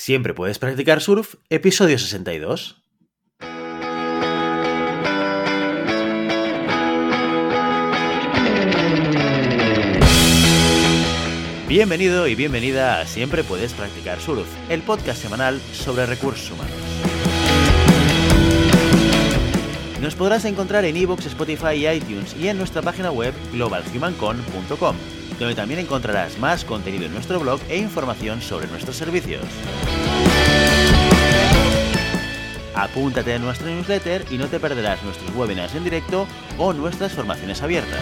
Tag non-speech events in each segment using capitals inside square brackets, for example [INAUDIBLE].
Siempre puedes practicar surf, episodio 62. Bienvenido y bienvenida a Siempre puedes practicar surf, el podcast semanal sobre recursos humanos. Nos podrás encontrar en iVoox, Spotify y iTunes y en nuestra página web globalhumancon.com, donde también encontrarás más contenido en nuestro blog e información sobre nuestros servicios. Apúntate a nuestra newsletter y no te perderás nuestros webinars en directo o nuestras formaciones abiertas.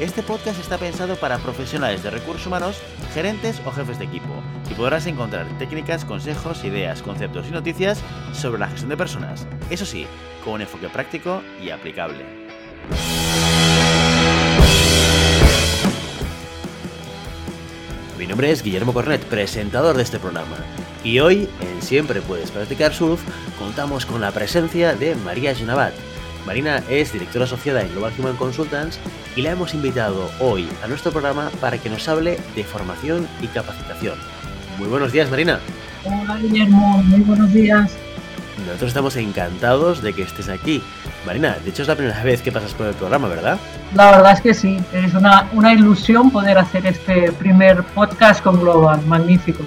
Este podcast está pensado para profesionales de recursos humanos, gerentes o jefes de equipo, y podrás encontrar técnicas, consejos, ideas, conceptos y noticias sobre la gestión de personas, eso sí, con un enfoque práctico y aplicable. Mi nombre es Guillermo Cornet, presentador de este programa, y hoy en Siempre Puedes Practicar Surf contamos con la presencia de María Genavat, Marina es directora asociada en Global Human Consultants y la hemos invitado hoy a nuestro programa para que nos hable de formación y capacitación. Muy buenos días, Marina. Hola, Guillermo. Muy buenos días. Nosotros estamos encantados de que estés aquí. Marina, de hecho es la primera vez que pasas por el programa, ¿verdad? La verdad es que sí. Es una, una ilusión poder hacer este primer podcast con Global. Magnífico.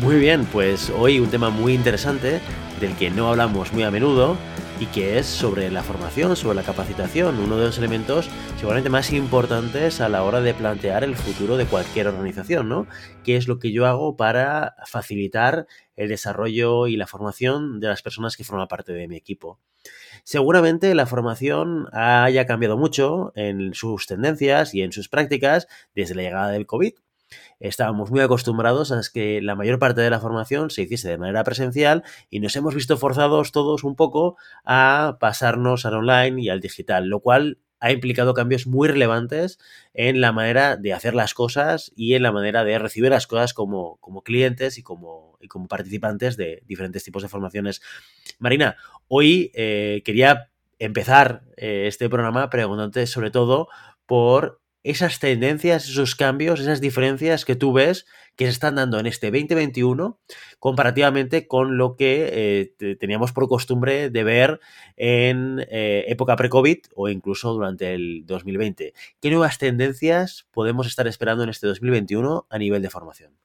Muy bien, pues hoy un tema muy interesante del que no hablamos muy a menudo y que es sobre la formación, sobre la capacitación, uno de los elementos seguramente más importantes a la hora de plantear el futuro de cualquier organización, ¿no? ¿Qué es lo que yo hago para facilitar el desarrollo y la formación de las personas que forman parte de mi equipo? Seguramente la formación haya cambiado mucho en sus tendencias y en sus prácticas desde la llegada del COVID estábamos muy acostumbrados a que la mayor parte de la formación se hiciese de manera presencial y nos hemos visto forzados todos un poco a pasarnos al online y al digital, lo cual ha implicado cambios muy relevantes en la manera de hacer las cosas y en la manera de recibir las cosas como, como clientes y como, y como participantes de diferentes tipos de formaciones. Marina, hoy eh, quería empezar eh, este programa preguntándote sobre todo por esas tendencias, esos cambios, esas diferencias que tú ves que se están dando en este 2021 comparativamente con lo que eh, teníamos por costumbre de ver en eh, época pre-COVID o incluso durante el 2020. ¿Qué nuevas tendencias podemos estar esperando en este 2021 a nivel de formación?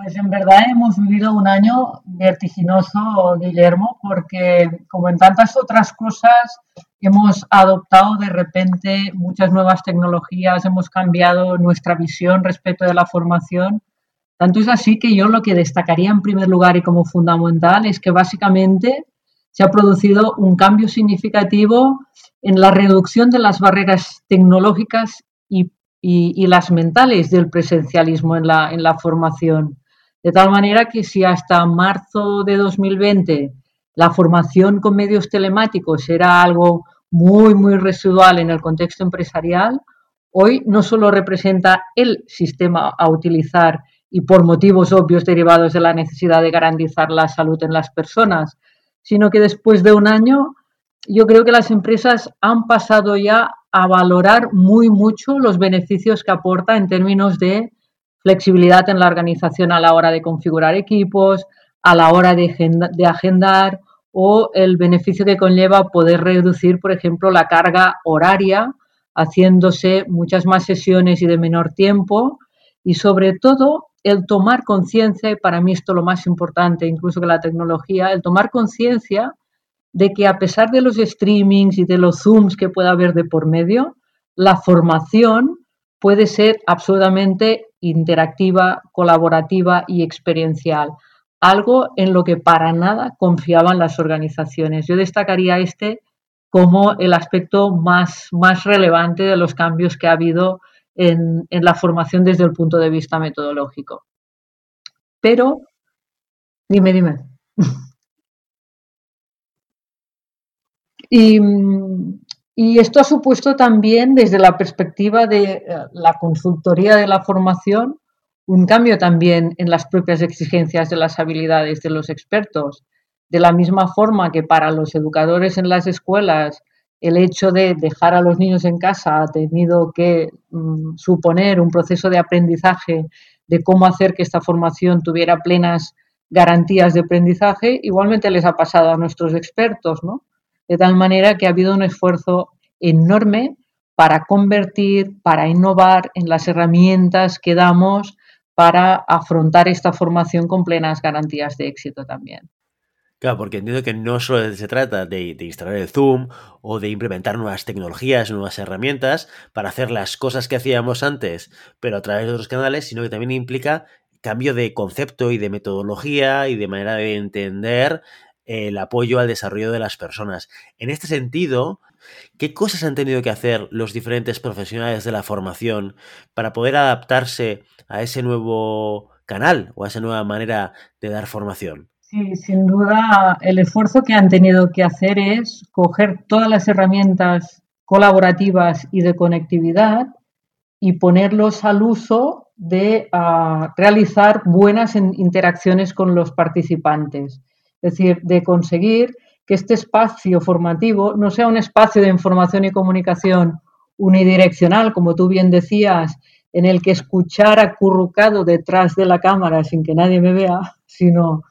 Pues en verdad hemos vivido un año vertiginoso, Guillermo, porque como en tantas otras cosas hemos adoptado de repente muchas nuevas tecnologías, hemos cambiado nuestra visión respecto de la formación. Tanto es así que yo lo que destacaría en primer lugar y como fundamental es que básicamente se ha producido un cambio significativo en la reducción de las barreras tecnológicas y y, las mentales del presencialismo en la, en la formación. De tal manera que si hasta marzo de 2020 la formación con medios telemáticos era algo muy, muy residual en el contexto empresarial, hoy no solo representa el sistema a utilizar y por motivos obvios derivados de la necesidad de garantizar la salud en las personas, sino que después de un año yo creo que las empresas han pasado ya a valorar muy mucho los beneficios que aporta en términos de flexibilidad en la organización a la hora de configurar equipos, a la hora de, agendar o el beneficio que conlleva poder reducir, por ejemplo, la carga horaria, haciéndose muchas más sesiones y de menor tiempo. Y sobre todo el tomar conciencia, y para mí esto es lo más importante incluso que la tecnología, el tomar conciencia de que a pesar de los streamings y de los zooms que pueda haber de por medio, la formación puede ser absolutamente interactiva, colaborativa y experiencial, algo en lo que para nada confiaban las organizaciones. Yo destacaría este como el aspecto más, más relevante de los cambios que ha habido en, en la formación desde el punto de vista metodológico. Pero, dime, dime. [LAUGHS] Y, esto ha supuesto también, desde la perspectiva de eh, la consultoría de la formación, un cambio también en las propias exigencias de las habilidades de los expertos. De la misma forma que para los educadores en las escuelas el hecho de dejar a los niños en casa ha tenido que mm, suponer un proceso de aprendizaje de cómo hacer que esta formación tuviera plenas garantías de aprendizaje, igualmente les ha pasado a nuestros expertos, ¿no? De tal manera que ha habido un esfuerzo enorme para convertir, para innovar en las herramientas que damos para afrontar esta formación con plenas garantías de éxito también. Claro, porque entiendo que no solo se trata de, instalar el Zoom o de implementar nuevas tecnologías, nuevas herramientas para hacer las cosas que hacíamos antes, pero a través de otros canales, sino que también implica cambio de concepto y de metodología y de manera de entender el apoyo al desarrollo de las personas. En este sentido, ¿qué cosas han tenido que hacer los diferentes profesionales de la formación para poder adaptarse a ese nuevo canal o a esa nueva manera de dar formación? Sí, sin duda el esfuerzo que han tenido que hacer es coger todas las herramientas colaborativas y de conectividad y ponerlos al uso de ah, realizar buenas interacciones con los participantes. Es decir, de conseguir que este espacio formativo no sea un espacio de información y comunicación unidireccional, como tú bien decías, en el que escuchar acurrucado detrás de la cámara sin que nadie me vea, sino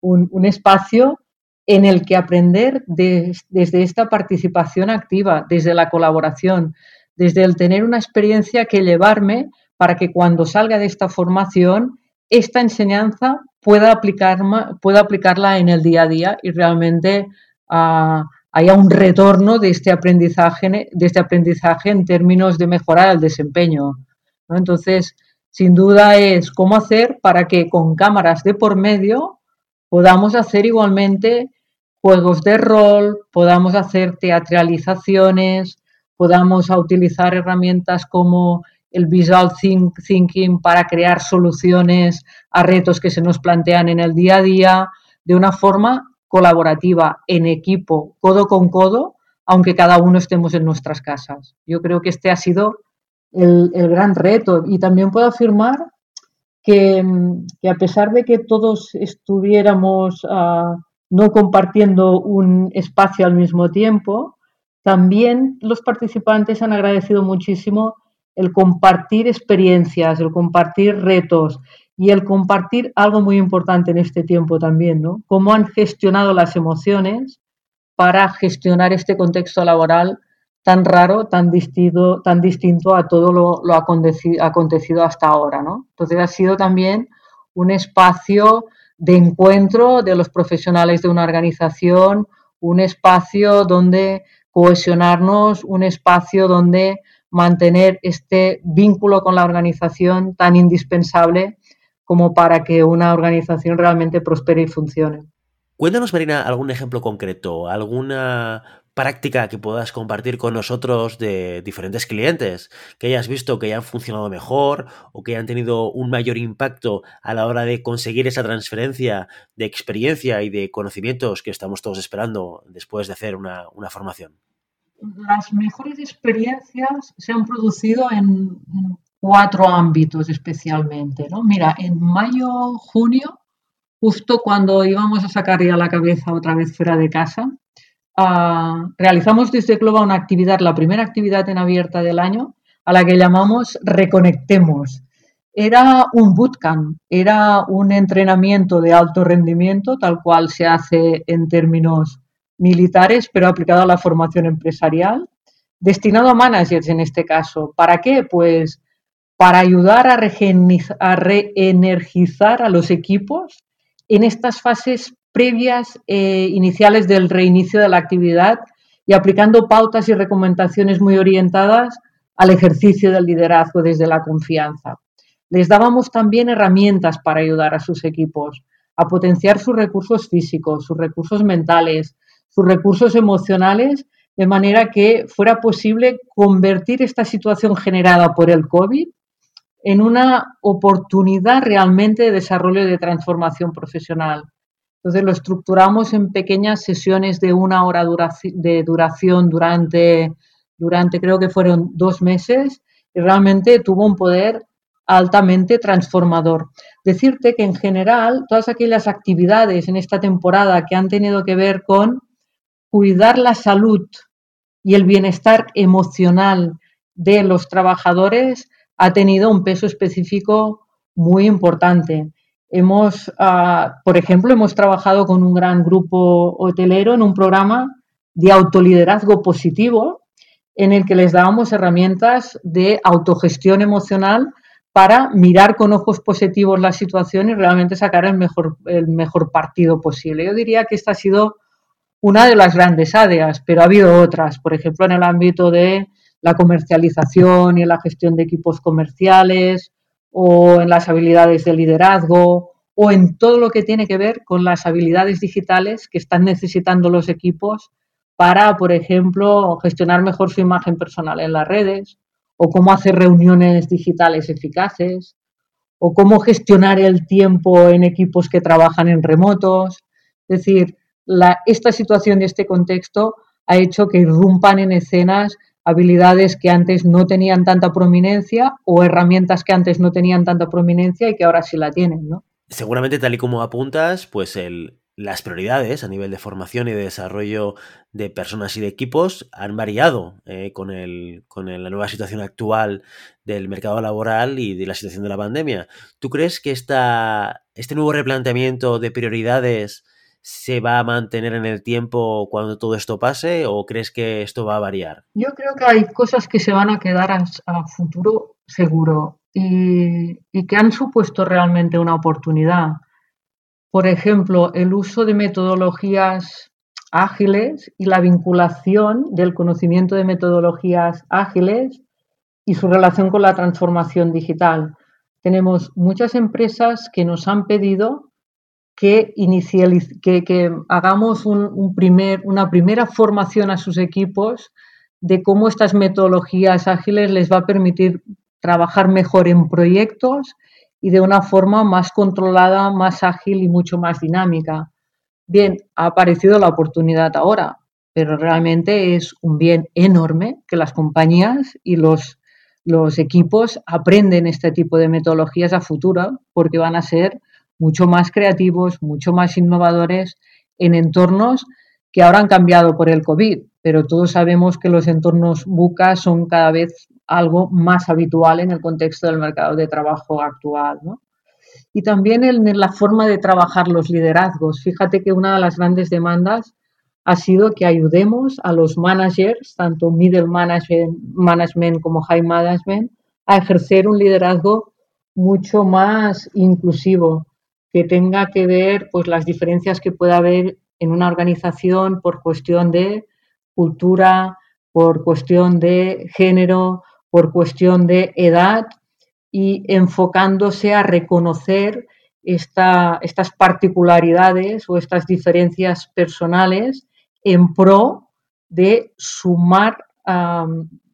un, espacio en el que aprender desde esta participación activa, desde la colaboración, desde el tener una experiencia que llevarme para que cuando salga de esta formación, esta enseñanza pueda, aplicar, pueda aplicarla en el día a día y realmente ah, haya un retorno de este, aprendizaje, de este aprendizaje en términos de mejorar el desempeño. Entonces, sin duda es cómo hacer para que con cámaras de por medio podamos hacer igualmente juegos de rol, podamos hacer teatralizaciones, podamos utilizar herramientas como el visual thinking para crear soluciones a retos que se nos plantean en el día a día de una forma colaborativa, en equipo, codo con codo, aunque cada uno estemos en nuestras casas. Yo creo que este ha sido el, el gran reto y también puedo afirmar Mm, que, a pesar de que todos estuviéramos ah, no compartiendo un espacio al mismo tiempo, también los participantes han agradecido muchísimo el compartir experiencias, el compartir retos y el compartir algo muy importante en este tiempo también, ¿no? Cómo han gestionado las emociones para gestionar este contexto laboral tan raro, tan distinto, tan distinto a todo lo, lo acontecido, hasta ahora. ¿no? Entonces ha sido también un espacio de encuentro de los profesionales de una organización, un espacio donde cohesionarnos, un espacio donde mantener este vínculo con la organización tan indispensable como para que una organización realmente prospere y funcione. Cuéntanos, Marina, algún ejemplo concreto, alguna práctica que puedas compartir con nosotros de diferentes clientes que hayas visto que hayan funcionado mejor o que hayan tenido un mayor impacto a la hora de conseguir esa transferencia de experiencia y de conocimientos que estamos todos esperando después de hacer una, formación? Las mejores experiencias se han producido en, cuatro ámbitos especialmente. ¿no? Mira, en mayo, junio, justo cuando íbamos a sacar ya la cabeza otra vez fuera de casa, Ah, realizamos desde Globa una actividad, la primera actividad en abierta del año, a la que llamamos Reconectemos. Era un bootcamp, era un entrenamiento de alto rendimiento, tal cual se hace en términos militares, pero aplicado a la formación empresarial, destinado a managers en este caso. ¿Para qué? Pues para ayudar a, reenergizar a los equipos en estas fases previas eh, iniciales del reinicio de la actividad y aplicando pautas y recomendaciones muy orientadas al ejercicio del liderazgo desde la confianza. Les dábamos también herramientas para ayudar a sus equipos a potenciar sus recursos físicos, sus recursos mentales, sus recursos emocionales, de manera que fuera posible convertir esta situación generada por el COVID en una oportunidad realmente de desarrollo y de transformación profesional. Entonces lo estructuramos en pequeñas sesiones de una hora de duración durante, durante, creo que fueron dos meses, y realmente tuvo un poder altamente transformador. Decirte que en general todas aquellas actividades en esta temporada que han tenido que ver con cuidar la salud y el bienestar emocional de los trabajadores ha tenido un peso específico muy importante. Hemos, ah, por ejemplo, hemos trabajado con un gran grupo hotelero en un programa de autoliderazgo positivo en el que les dábamos herramientas de autogestión emocional para mirar con ojos positivos la situación y realmente sacar el mejor, el mejor partido posible. Yo diría que esta ha sido una de las grandes áreas, pero ha habido otras, por ejemplo, en el ámbito de la comercialización y en la gestión de equipos comerciales o en las habilidades de liderazgo o en todo lo que tiene que ver con las habilidades digitales que están necesitando los equipos para, por ejemplo, gestionar mejor su imagen personal en las redes o cómo hacer reuniones digitales eficaces o cómo gestionar el tiempo en equipos que trabajan en remotos. Es decir, esta situación y este contexto ha hecho que irrumpan en escenas habilidades que antes no tenían tanta prominencia o herramientas que antes no tenían tanta prominencia y que ahora sí la tienen, ¿no? Seguramente, tal y como apuntas, pues las prioridades a nivel de formación y de desarrollo de personas y de equipos han variado eh, con, la nueva situación actual del mercado laboral y de la situación de la pandemia. ¿Tú crees que este nuevo replanteamiento de prioridades se va a mantener en el tiempo cuando todo esto pase o crees que esto va a variar? Yo creo que hay cosas que se van a quedar a, futuro seguro y, y, que han supuesto realmente una oportunidad. Por ejemplo, el uso de metodologías ágiles y la vinculación del conocimiento de metodologías ágiles y su relación con la transformación digital. Tenemos muchas empresas que nos han pedido que, hagamos un, primer, una primera formación a sus equipos de cómo estas metodologías ágiles les va a permitir trabajar mejor en proyectos y de una forma más controlada, más ágil y mucho más dinámica. Bien, ha aparecido la oportunidad ahora, pero realmente es un bien enorme que las compañías y los, los equipos aprenden este tipo de metodologías a futuro porque van a ser mucho más creativos, mucho más innovadores en entornos que ahora han cambiado por el COVID, pero todos sabemos que los entornos buca son cada vez algo más habitual en el contexto del mercado de trabajo actual. Y también en la forma de trabajar los liderazgos. Fíjate que una de las grandes demandas ha sido que ayudemos a los managers, tanto middle management, management como high management, a ejercer un liderazgo mucho más inclusivo, que tenga que ver pues las diferencias que pueda haber en una organización por cuestión de cultura, por cuestión de género, por cuestión de edad y enfocándose a reconocer estas particularidades o estas diferencias personales en pro de sumar,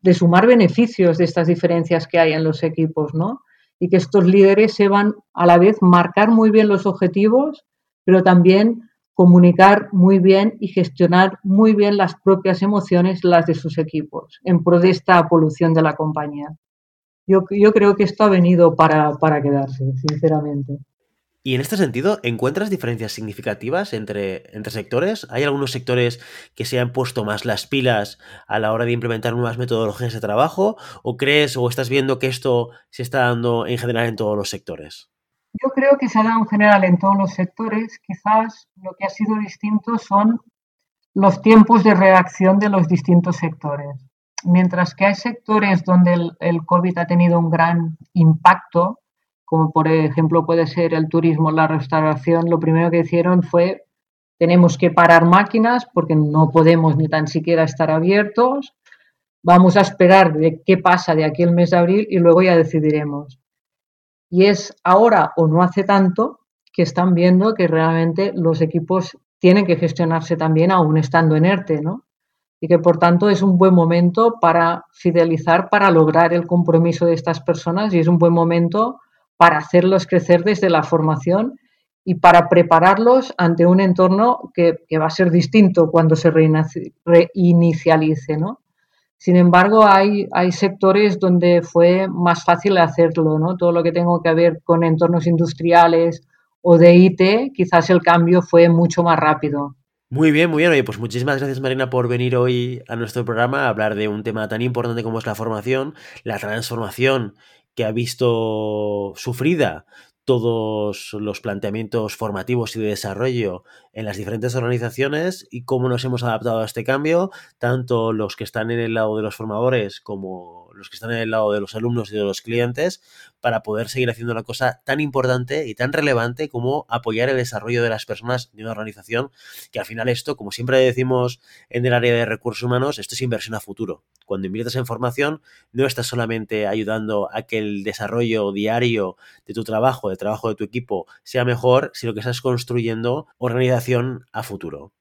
de sumar beneficios de estas diferencias que hay en los equipos, ¿no? Y que estos líderes sepan a la vez marcar muy bien los objetivos, pero también comunicar muy bien y gestionar muy bien las propias emociones, las de sus equipos, en pro de esta polución de la compañía. Yo, yo creo que esto ha venido para, para quedarse, sinceramente. Y en este sentido, ¿encuentras diferencias significativas entre, entre sectores? ¿Hay algunos sectores que se han puesto más las pilas a la hora de implementar nuevas metodologías de trabajo? ¿O crees o estás viendo que esto se está dando en general en todos los sectores? Yo creo que se ha dado en general en todos los sectores. Quizás lo que ha sido distinto son los tiempos de reacción de los distintos sectores. Mientras que hay sectores donde el, el COVID ha tenido un gran impacto, como por ejemplo puede ser el turismo, la restauración, lo primero que hicieron fue tenemos que parar máquinas porque no podemos ni tan siquiera estar abiertos. Vamos a esperar de qué pasa de aquí el mes de abril y luego ya decidiremos. Y es ahora o no hace tanto que están viendo que realmente los equipos tienen que gestionarse también aún estando en ERTE, ¿no? Y que por tanto es un buen momento para fidelizar, para lograr el compromiso de estas personas y es un buen momento para hacerlos crecer desde la formación y para prepararlos ante un entorno que, va a ser distinto cuando se reinicialice. ¿no? Sin embargo, hay, hay sectores donde fue más fácil hacerlo, ¿no? todo lo que tengo que ver con entornos industriales o de IT, quizás el cambio fue mucho más rápido. Muy bien, muy bien. Oye, pues muchísimas gracias Marina por venir hoy a nuestro programa a hablar de un tema tan importante como es la formación, la transformación que ha visto sufrida todos los planteamientos formativos y de desarrollo en las diferentes organizaciones y cómo nos hemos adaptado a este cambio, tanto los que están en el lado de los formadores como los que están en el lado de los alumnos y de los clientes, para poder seguir haciendo una cosa tan importante y tan relevante como apoyar el desarrollo de las personas de una organización, que al final esto, como siempre decimos en el área de recursos humanos, esto es inversión a futuro. Cuando inviertes en formación, no estás solamente ayudando a que el desarrollo diario de tu trabajo, del trabajo de tu equipo, sea mejor, sino que estás construyendo organización a futuro.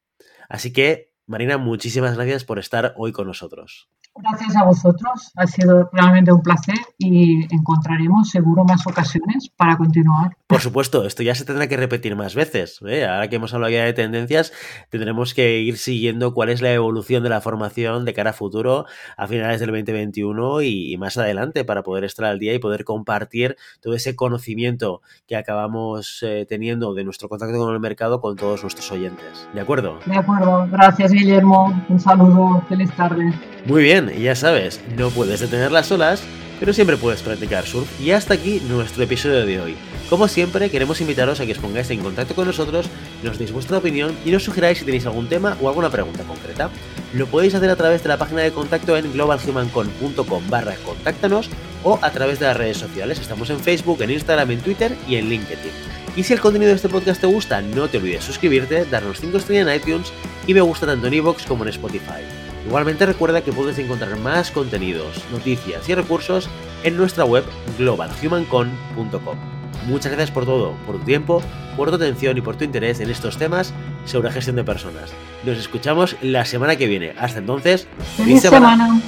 Así que, Marina, muchísimas gracias por estar hoy con nosotros. Gracias a vosotros, ha sido realmente un placer y encontraremos seguro más ocasiones para continuar. Por supuesto, esto ya se tendrá que repetir más veces. ¿eh? Ahora que hemos hablado ya de tendencias, tendremos que ir siguiendo cuál es la evolución de la formación de cara a futuro a finales del 2021 y, más adelante para poder estar al día y poder compartir todo ese conocimiento que acabamos eh, teniendo de nuestro contacto con el mercado con todos nuestros oyentes. ¿De acuerdo? De acuerdo. Gracias, Guillermo. Un saludo. Feliz tarde. Muy bien ya sabes, no puedes detener las olas, pero siempre puedes practicar surf. Y hasta aquí nuestro episodio de hoy. Como siempre, queremos invitaros a que os pongáis en contacto con nosotros, nos deis vuestra opinión y nos sugeráis si tenéis algún tema o alguna pregunta concreta. Lo podéis hacer a través de la página de contacto en globalhumancon.com barra contáctanos o a través de las redes sociales. Estamos en Facebook, en Instagram, en Twitter y en LinkedIn. Y si el contenido de este podcast te gusta, no te olvides suscribirte, darnos 5 estrellas en iTunes y me gusta tanto en iVoox como en Spotify. Igualmente recuerda que puedes encontrar más contenidos, noticias y recursos en nuestra web globalhumancon.com. Muchas gracias por todo, por tu tiempo, por tu atención y por tu interés en estos temas sobre gestión de personas. Nos escuchamos la semana que viene. Hasta entonces, feliz semana.